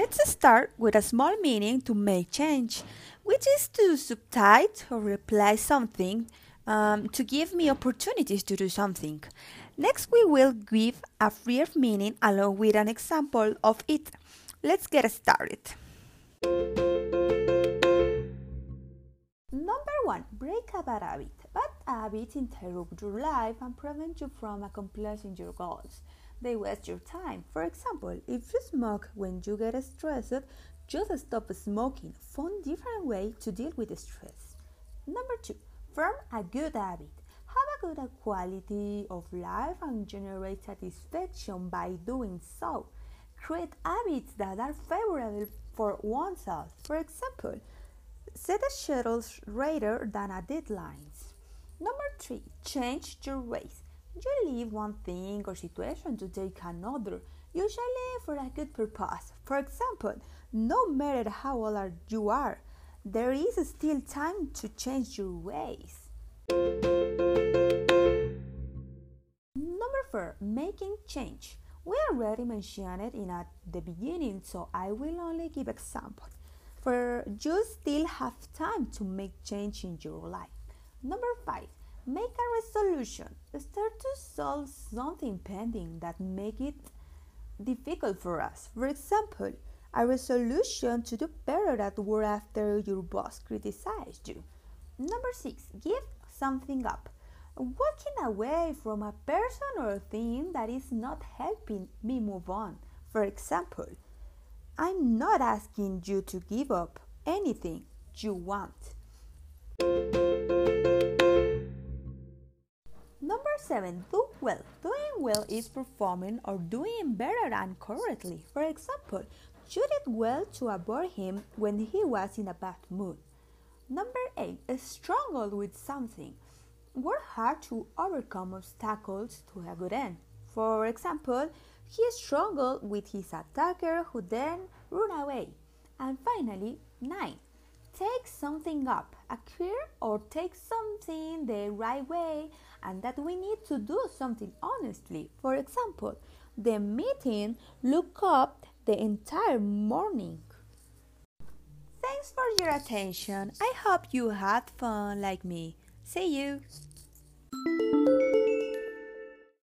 Let's start with a small meaning to make change, which is to subtite or reply something um, to give me opportunities to do something. Next, we will give a brief meaning along with an example of it. Let's get started. Number one, break a bad habit. Bad habits interrupt your life and prevent you from accomplishing your goals. They waste your time. For example, if you smoke when you get stressed, just stop smoking. Find different way to deal with stress. Number two, form a good habit. Have a good quality of life and generate satisfaction by doing so. Create habits that are favorable for oneself. For example, set a schedule rather than a deadlines. Number three, change your ways. You leave one thing or situation to take another, usually for a good purpose. For example, no matter how old you are, there is still time to change your ways. Number four, making change. We already mentioned it in at the beginning, so I will only give examples. For you still have time to make change in your life. Number five, make a resolution. Start to solve something pending that make it difficult for us. For example, a resolution to do better at work after your boss criticized you. Number six, give something up. Walking away from a person or thing that is not helping me move on. For example, I'm not asking you to give up anything you want. Number seven, do well. Doing well is performing or doing better than correctly. For example, you did well to avoid him when he was in a bad mood. Number eight, struggle with something. Work hard to overcome obstacles to a good end. For example, he struggled with his attacker who then ran away. And finally, 9. Take something up, acquire or take something the right way, and that we need to do something honestly. For example, the meeting look up the entire morning. Thanks for your attention. I hope you had fun like me. See you.